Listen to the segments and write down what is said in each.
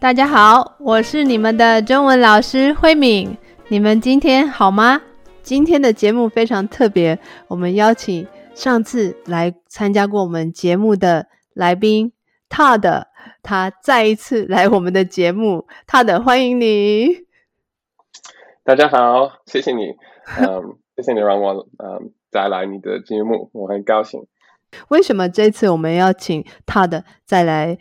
大家好，我是你们的中文老师慧敏。你们今天好吗？今天的节目非常特别，我们邀请上次来参加过我们节目的来宾 Todd，他再一次来我们的节目，Todd，欢迎你。大家好，谢谢你，嗯，谢谢你让我嗯再来你的节目，我很高兴。为什么这次我们要请 Todd 再来？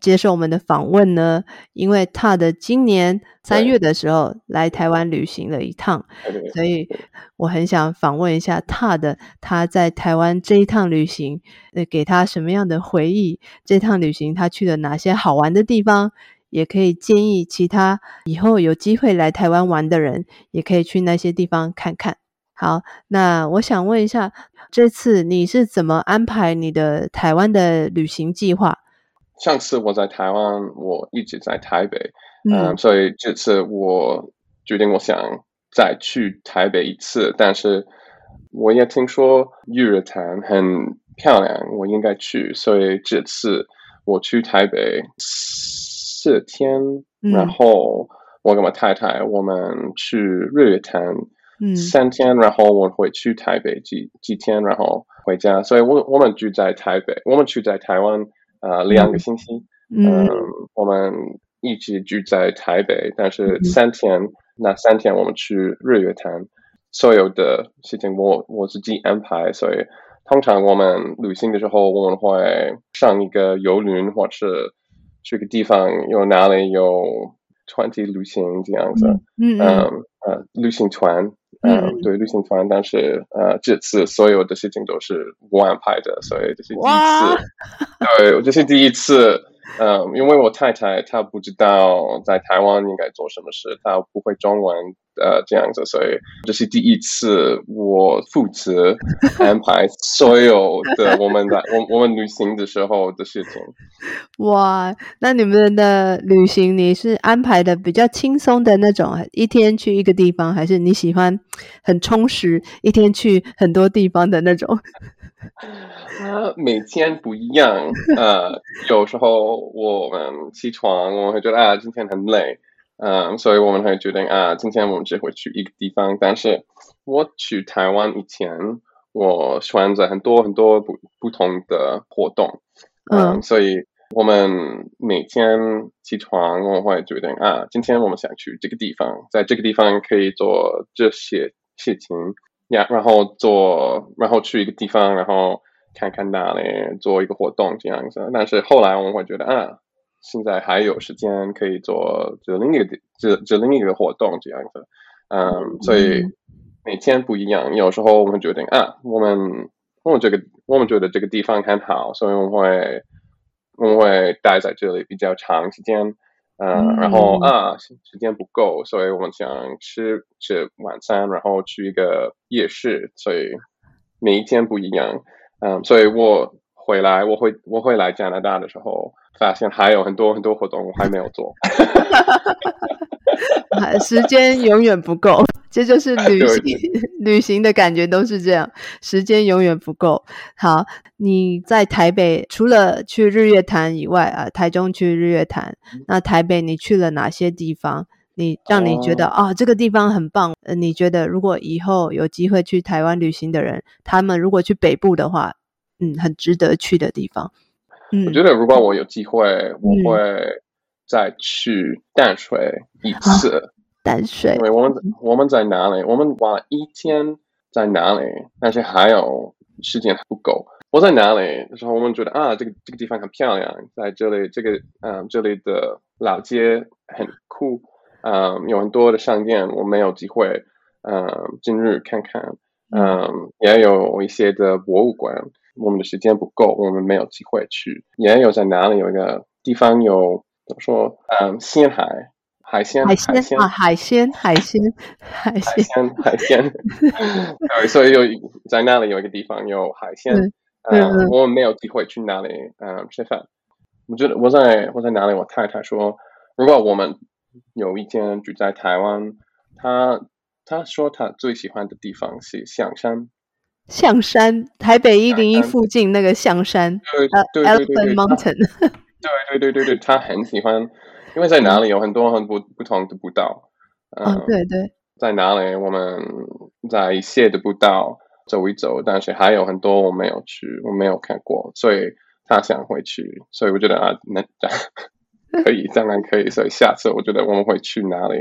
接受我们的访问呢，因为 Todd 今年三月的时候来台湾旅行了一趟，所以我很想访问一下 Todd，他在台湾这一趟旅行，呃，给他什么样的回忆？这趟旅行他去了哪些好玩的地方？也可以建议其他以后有机会来台湾玩的人，也可以去那些地方看看。好，那我想问一下，这次你是怎么安排你的台湾的旅行计划？上次我在台湾，我一直在台北，嗯，所以这次我决定我想再去台北一次，但是我也听说日月潭很漂亮，我应该去，所以这次我去台北四天，嗯，然后我跟我太太我们去日月潭三天，嗯，然后我会去台北几几天，然后回家，所以我我们住在台北，我们住在台湾。呃，两个星期，嗯，呃、我们一直住在台北，但是三天，嗯、那三天我们去日月潭，所有的事情我我自己安排，所以通常我们旅行的时候，我们会上一个游轮，或者去个地方，有哪里有团体旅行这样子，嗯呃，旅行团。嗯、呃，对，旅行团，但是呃，这次所有的事情都是我安排的，所以这是第一次。对，这是第一次。嗯、呃，因为我太太她不知道在台湾应该做什么事，她不会中文，呃，这样子，所以这是第一次我负责 安排所有的我们的我我们旅行的时候的事情。哇，那你们的旅行你是安排的比较轻松的那种，一天去一个地方，还是你喜欢很充实，一天去很多地方的那种？啊，每天不一样。呃，有时候我们起床，我们会觉得啊，今天很累，嗯、呃，所以我们会决定啊，今天我们只会去一个地方。但是我去台湾以前，我选择很多很多不不同的活动，呃、嗯，所以我们每天起床，我会决定啊，今天我们想去这个地方，在这个地方可以做这些事情。呀然后做，然后去一个地方，然后看看那里，做一个活动这样子。但是后来我们会觉得啊，现在还有时间可以做这另一个这这另一个活动这样子。嗯，所以每天不一样。有时候我们决定啊，我们我们这个我们觉得这个地方很好，所以我们会我们会待在这里比较长时间。嗯，然后啊，时间不够，所以我们想吃吃晚餐，然后去一个夜市，所以每一天不一样。嗯，所以我回来，我会我会来加拿大的时候，发现还有很多很多活动我还没有做。时间永远不够，这就是旅行 旅行的感觉，都是这样，时间永远不够。好，你在台北除了去日月潭以外啊，台中去日月潭，那台北你去了哪些地方？你让你觉得啊、哦哦，这个地方很棒。呃，你觉得如果以后有机会去台湾旅行的人，他们如果去北部的话，嗯，很值得去的地方。嗯，我觉得如果我有机会，我会。再去淡水一次，哦、淡水，因为我们我们在哪里？我们玩一天在哪里？但是还有时间还不够。我在哪里的时候，我们觉得啊，这个这个地方很漂亮，在这里，这个嗯，这里的老街很酷，嗯，有很多的商店，我没有机会嗯进入看看，嗯，也有一些的博物馆，我们的时间不够，我们没有机会去。也有在哪里有一个地方有。怎么说？嗯，鲜海海鲜海鲜啊，海鲜海鲜海鲜海鲜。对，所以有在那里有一个地方有海鲜。嗯，我们没有机会去那里嗯吃饭。我觉得我在我在哪里？我太太说，如果我们有一天住在台湾，她她说她最喜欢的地方是象山。象山，台北一零一附近那个象山。对对对对对。对对对对对，他 很喜欢因为在哪里有很多很不不同的步道。嗯，哦、对对，在哪里我们在一些的步道走一走，但是还有很多我没有去，我没有看过，所以他想回去，所以我觉得啊，那 可以，当然可以，所以下次我觉得我们会去哪里？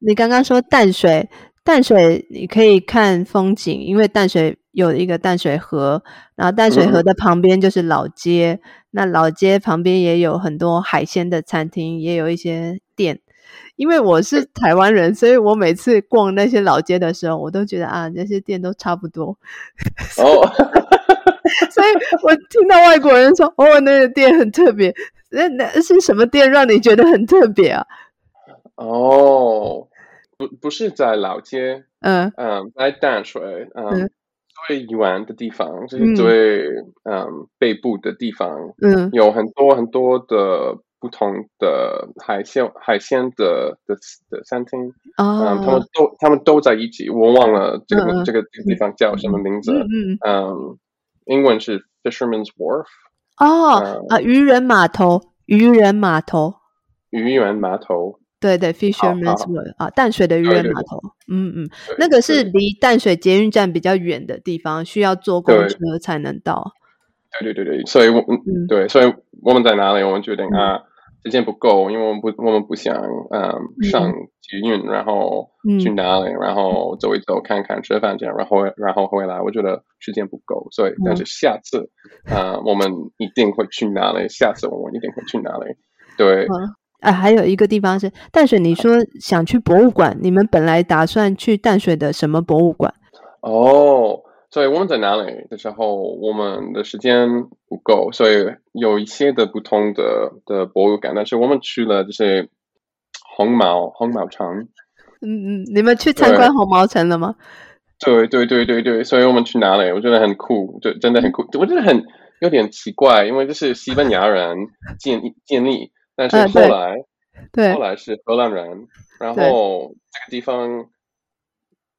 你刚刚说淡水，淡水你可以看风景，因为淡水有一个淡水河，然后淡水河的旁边就是老街，嗯、那老街旁边也有很多海鲜的餐厅，也有一些店。因为我是台湾人，所以我每次逛那些老街的时候，我都觉得啊，那些店都差不多。哦，所以我听到外国人说哦，那个店很特别，那那是什么店让你觉得很特别啊？哦，不不是在老街，嗯嗯，在淡水，嗯，最远的地方就是最嗯，嗯北部的地方，嗯，有很多很多的。不同的海鲜海鲜的的的餐厅，嗯，他们都他们都在一起。我忘了这个这个这个地方叫什么名字，嗯，英文是 Fisherman's Wharf。哦，啊，渔人码头，渔人码头，渔人码头，对对，Fisherman's Wharf 啊，淡水的渔人码头，嗯嗯，那个是离淡水捷运站比较远的地方，需要坐公车才能到。对对对对，所以我嗯，对，所以我们在哪里？我们决定啊。时间不够，因为我们不，我们不想，嗯，上捷运，然后去哪里，嗯、然后走一走，看看，吃饭这样，然后，然后回来。我觉得时间不够，所以，但是下次，啊、我们一定会去哪里？下次我们一定会去哪里？对，啊，还有一个地方是淡水，你说想去博物馆，你们本来打算去淡水的什么博物馆？哦。所以我们在哪里的时候，我们的时间不够，所以有一些的不同的的博物馆。但是我们去了就是红毛红毛城。嗯嗯，你们去参观红毛城了吗？对对对对对，所以我们去哪里？我觉得很酷，就真的很酷。我觉得很有点奇怪，因为这是西班牙人建建立，但是后来、啊、对，后来是荷兰人，然后这个地方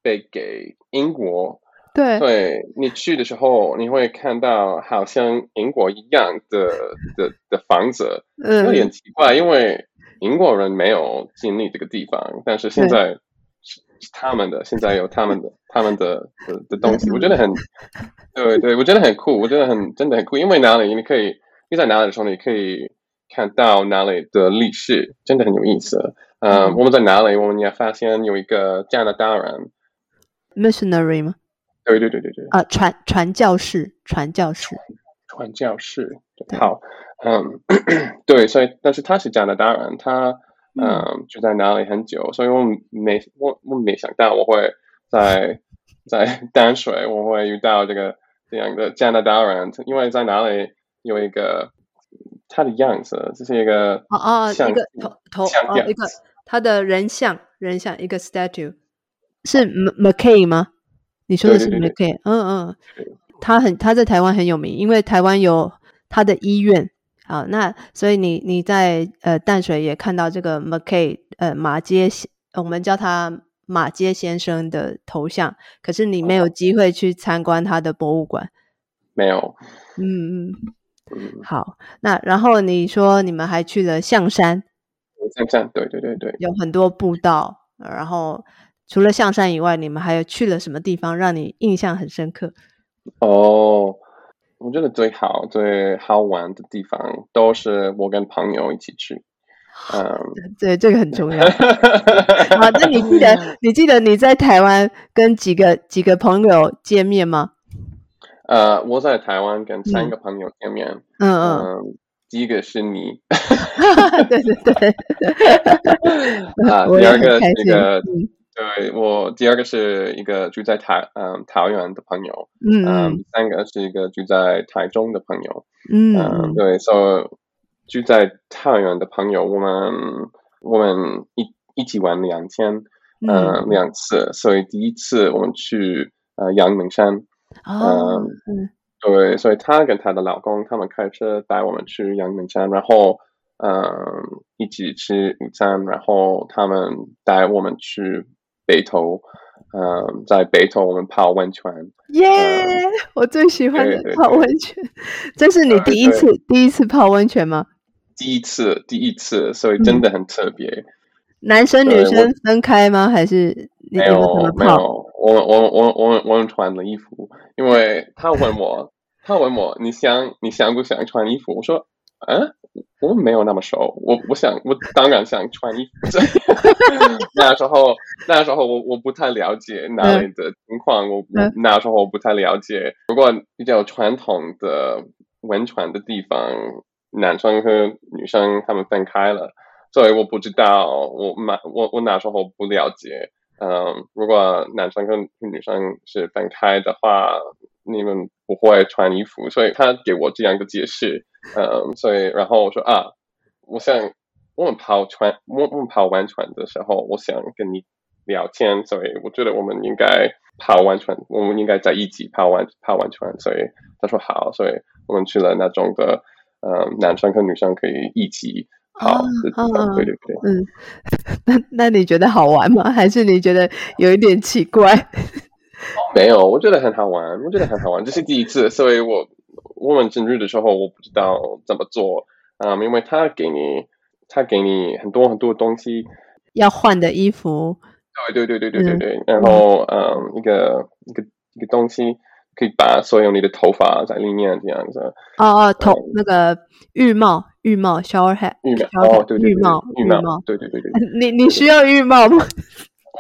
被给英国。对，对你去的时候，你会看到好像英国一样的的的房子，嗯，有点奇怪，因为英国人没有经历这个地方，但是现在是他们的，现在有他们的他们的的的东西，我觉得很，对对，我觉得很酷，我觉得很真的很酷，因为哪里你可以你在哪里的时候，你可以看到哪里的历史，真的很有意思。嗯，嗯。我们在哪里，我们也发现有一个加拿大人，missionary 吗？对对对对对。啊，传传教士，传教士，传教士，好，嗯，对，所以但是他是加拿大人，他嗯。就在哪里很久，所以我没我我没想到我会在在淡水我会遇到这个这样的加拿大人，因为在哪里有一个他的样子，这是一个哦哦一个头头哦一个他的人像人像一个 statue 是 Mackay 吗？你说的是 McKay，嗯嗯，他很他在台湾很有名，因为台湾有他的医院。好，那所以你你在呃淡水也看到这个 McKay，呃马街，我们叫他马街先生的头像，可是你没有机会去参观他的博物馆。没有。嗯嗯。好，那然后你说你们还去了象山。象山，对对对对。有很多步道，然后。除了象山以外，你们还有去了什么地方让你印象很深刻？哦，我觉得最好最好玩的地方都是我跟朋友一起去。嗯，对，这个很重要。好，那你记得你记得你在台湾跟几个几个朋友见面吗？呃，我在台湾跟三个朋友见面。嗯嗯，嗯，第一个是你。对 对对。啊，第二个是一个。对，我第二个是一个住在台嗯桃园的朋友，嗯，嗯第三个是一个住在台中的朋友，嗯，嗯对，所以住在桃园的朋友，我们我们一一起玩两天，嗯，嗯两次，所以第一次我们去呃阳明山，哦、嗯，嗯对，所以她跟她的老公他们开车带我们去阳明山，然后嗯一起吃午餐，然后他们带我们去。北投，嗯，在北投我们泡温泉，耶！Yeah! 嗯、我最喜欢的泡温泉。这是你第一次第一次泡温泉吗？第一次，第一次，所以真的很特别。嗯、男生女生分开吗？还是没有没有？我我我我我们穿的衣服，因为他问我，他问我，你想你想不想穿衣服？我说，嗯、啊，我没有那么瘦，我我想我当然想穿衣服。那时候那时候我我不太了解那里的情况，我那时候我不太了解。不过比较传统的文传的地方。男生和女生他们分开了，所以我不知道，我蛮我我那时候不了解。嗯，如果男生跟女生是分开的话，你们不会穿衣服，所以他给我这样一个解释。嗯，所以然后我说啊，我想我们跑船，我们跑完船的时候，我想跟你聊天，所以我觉得我们应该跑完船，我们应该在一起跑完跑完船。所以他说好，所以我们去了那种的。嗯，男生和女生可以一起好，对对对，嗯，那那你觉得好玩吗？还是你觉得有一点奇怪？没有，我觉得很好玩，我觉得很好玩，这是第一次，所以我我们进入的时候我不知道怎么做，嗯，因为他给你他给你很多很多东西要换的衣服，对对对对对对对，嗯、然后嗯，一个一个一个东西。可以把所有你的头发在里面这样子。哦哦，头那个浴帽，浴帽，shower head，浴帽，哦对对对，浴帽，浴帽，对对对对。你你需要浴帽吗？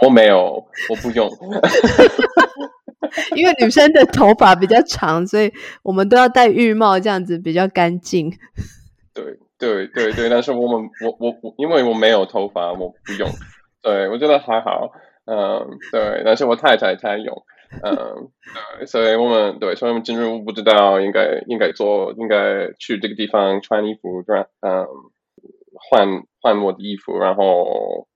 我没有，我不用。因为女生的头发比较长，所以我们都要戴浴帽，这样子比较干净。对对对对，但是我们 我我我，因为我没有头发，我不用。对，我觉得还好。嗯，对，但是我太太她用。嗯，所以我们对，所以我们进入不知道应该应该做，应该去这个地方穿衣服，穿，嗯，换换我的衣服，然后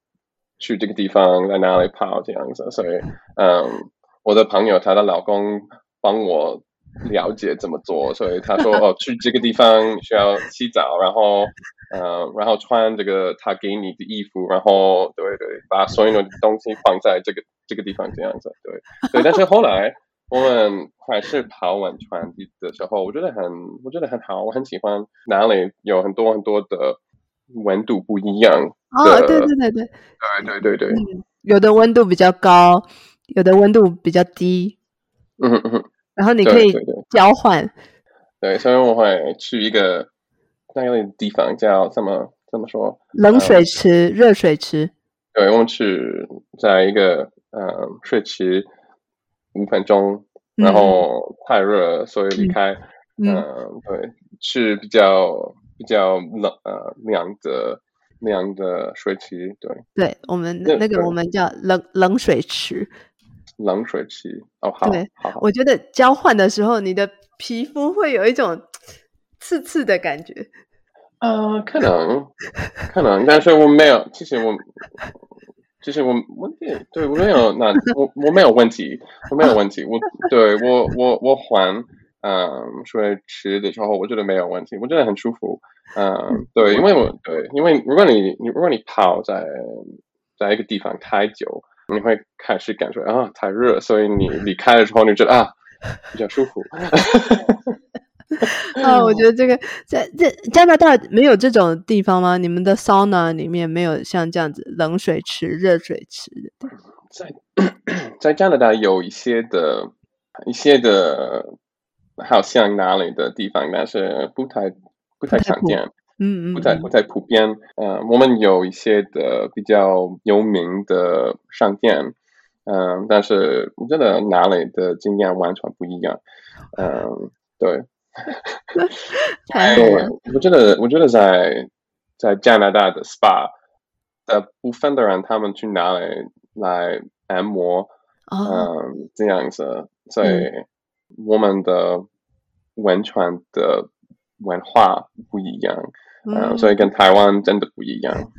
去这个地方在哪里泡这样子，所以嗯，我的朋友她的老公帮我了解怎么做，所以他说哦，去这个地方需要洗澡，然后。嗯，然后穿这个他给你的衣服，然后对对，把所有的东西放在这个这个地方这样子，对对。但是后来我们还是泡温泉的时候，我觉得很我觉得很好，我很喜欢哪里有很多很多的温度不一样。哦，对对对对，对对对对，有的温度比较高，有的温度比较低。嗯。然后你可以交换。对，所以我会去一个。那个地方叫怎么？怎么说？冷水池、嗯、热水池。对，我们去在一个嗯水池五分钟，然后太热，所以离开。嗯，嗯对，去比较比较冷呃凉的那样的水池。对，对我们，那个我们叫冷冷水池。冷水池哦，好。对，好，好。我觉得交换的时候，你的皮肤会有一种刺刺的感觉。呃，可能，可能，但是我没有，其实我，其实我问题，对我没有，那我我没有问题，我没有问题，我对我我我还嗯水池的时候，我觉得没有问题，我觉得很舒服，嗯，对，因为我对，因为如果你你如果你泡在在一个地方太久，你会开始感觉啊太热，所以你离开了之后，你觉得啊比较舒服。啊，我觉得这个在在加拿大没有这种地方吗？你们的桑拿里面没有像这样子冷水池、热水池的？在在加拿大有一些的，一些的，好像哪里的地方，但是不太不太常见，嗯嗯，不太不太普遍。嗯、呃，我们有一些的比较有名的商店，嗯、呃，但是我觉得哪里的经验完全不一样。嗯、呃，对。对，我觉得，我觉得在在加拿大的 SPA 的部分的人，他们去哪里来按摩，嗯、这样子，所以我们的完全的文化不一样，嗯、呃，所以跟台湾真的不一样。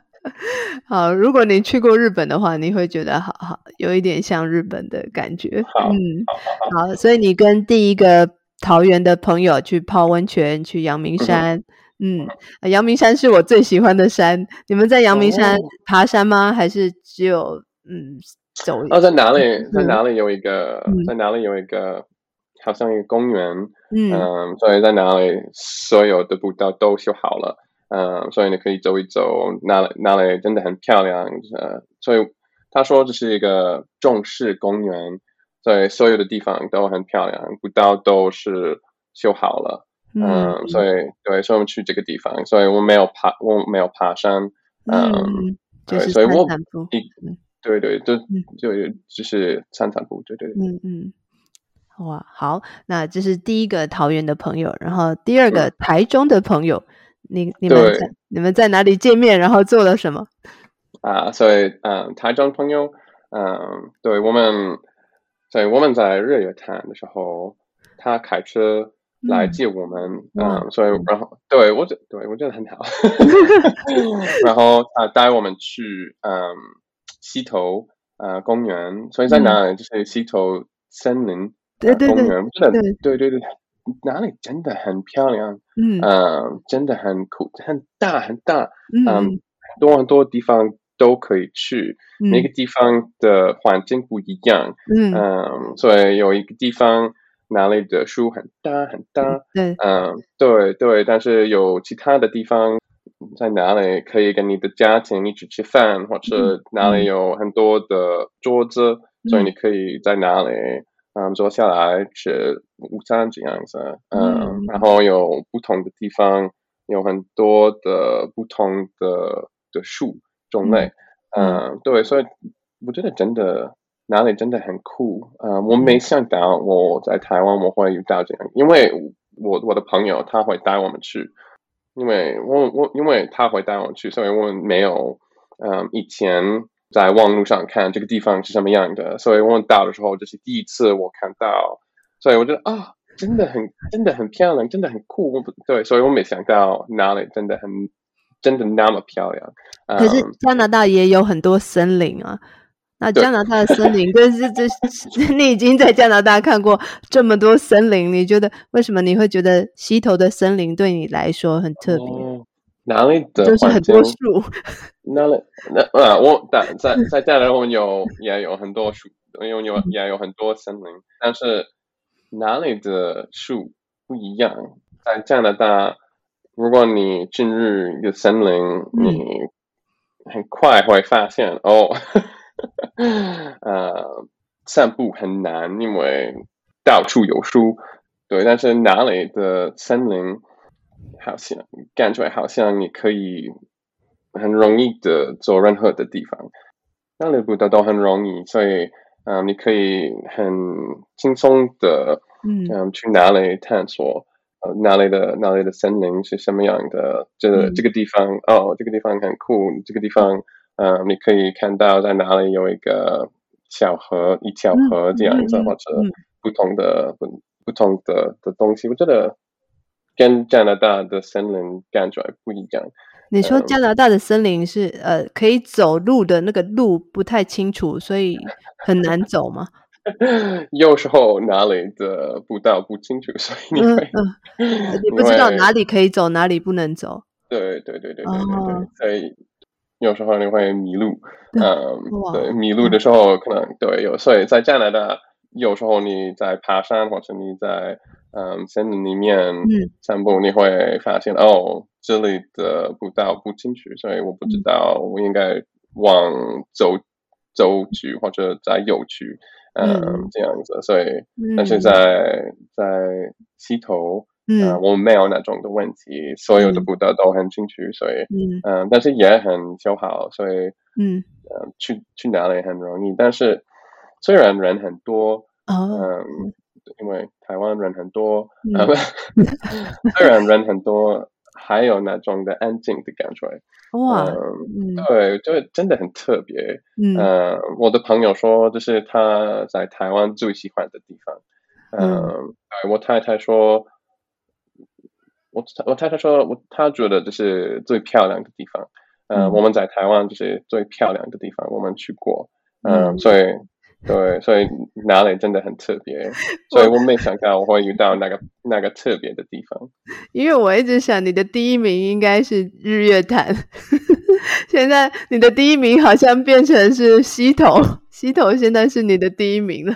好，如果你去过日本的话，你会觉得好好有一点像日本的感觉。好嗯，好，好，好，所以你跟第一个。桃园的朋友去泡温泉，去阳明山。嗯，嗯，阳明山是我最喜欢的山。你们在阳明山爬山吗？哦、还是只有嗯走？哦，在哪里？在哪里有一个？嗯、在哪里有一个？好像一个公园。嗯，嗯，所以在哪里所有的步道都修好了。嗯，所以你可以走一走，那那里真的很漂亮，呃，所以他说这是一个重视公园，所以所有的地方都很漂亮，步道都是修好了，嗯，嗯所以对，所以我们去这个地方，所以我没有爬，我没有爬山，嗯，嗯对，所以我散步对对，就就就是散散步，对对，嗯嗯。哇，好，那这是第一个桃园的朋友，然后第二个台中的朋友，嗯、你你们在你们在哪里见面，然后做了什么？啊，所以嗯，台中朋友，嗯，对我们，所以我们在日月潭的时候，他开车来接我们，嗯，嗯所以然后对我觉对我觉得很好，然后他带我们去嗯溪头呃公园，所以在哪里？就是溪头森林。对对对，对对对，哪里真的很漂亮，嗯，呃、真的很酷，很大很大，嗯，很多很多地方都可以去，嗯、每个地方的环境不一样，嗯，呃、所以有一个地方哪里的树很大很大，对，嗯、呃，对对，但是有其他的地方在哪里可以跟你的家庭一起吃饭，或者哪里有很多的桌子，嗯、所以你可以在哪里。嗯，坐下来吃午餐这样子，嗯，嗯，然后有不同的地方，有很多的不同的的树种类，嗯，嗯，对，所以我觉得真的哪里真的很酷，嗯，我没想到我在台湾我会遇到这样，因为我我的朋友他会带我们去，因为我我因为他会带我们去，所以我没有，嗯，以前。在网络上看这个地方是什么样的，所以我到的时候这是第一次我看到，所以我觉得啊、哦，真的很真的很漂亮，真的很酷。我不对，所以我没想到哪里真的很真的那么漂亮。可是加拿大也有很多森林啊，那加拿大的森林，就是这 你已经在加拿大看过这么多森林，你觉得为什么你会觉得西头的森林对你来说很特别？哦哪里的就是很多树，哪里那啊，我在在在加拿大有也有很多树，有有也有很多森林，但是哪里的树不一样。在加拿大，如果你进入一个森林，你很快会发现哦，呃，散步很难，因为到处有树。对，但是哪里的森林？好像感觉好像你可以很容易的做任何的地方，那里不的都很容易，所以嗯、呃，你可以很轻松的嗯、呃、去哪里探索，呃哪里的哪里的森林是什么样的，这个、嗯、这个地方哦，这个地方很酷，这个地方嗯、呃，你可以看到在哪里有一个小河，一条河这样子，嗯、或者不同的不、嗯、不同的的东西，我觉得。跟加拿大的森林感觉不一样。你说加拿大的森林是、嗯、呃可以走路的那个路不太清楚，所以很难走吗？有时候哪里的步道不清楚，所以你会嗯，嗯你 不知道哪里可以走，哪里不能走。对对对对对对对，哦、所以有时候你会迷路。嗯，对，迷路的时候可能对有，所以在加拿大有时候你在爬山或者你在。嗯，森林里面散步，你会发现、嗯、哦，这里的步道不清楚，所以我不知道我应该往走走去或者在右去，嗯，嗯。这样子。所以，嗯、但是在在西头，嗯、呃，我们没有那种的问题，所有的步道都很清楚，所以，嗯，嗯，但是也很修好，所以，嗯，呃、去去哪里很容易。但是虽然人很多，哦、嗯。因为台湾人很多，嗯、虽然人很多，还有那种的安静的感觉。哇，嗯，对，就真的很特别。嗯、呃，我的朋友说，这是他在台湾最喜欢的地方。嗯、呃，我太太说，我我太太说，我她觉得这是最漂亮的地方。呃，嗯、我们在台湾就是最漂亮的地方，我们去过。呃、嗯，所以。对，所以哪里真的很特别，所以我没想到我会遇到那个那个特别的地方。因为我一直想你的第一名应该是日月潭，现在你的第一名好像变成是溪头，溪头现在是你的第一名了。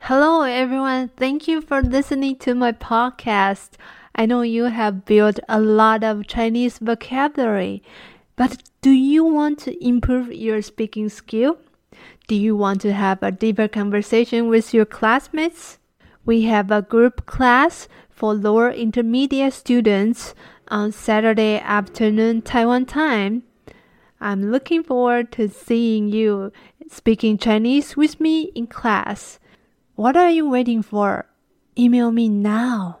Hello everyone, thank you for listening to my podcast. I know you have built a lot of Chinese vocabulary, but do you want to improve your speaking skill? Do you want to have a deeper conversation with your classmates? We have a group class for lower intermediate students on Saturday afternoon Taiwan time. I'm looking forward to seeing you speaking Chinese with me in class. What are you waiting for? Email me now.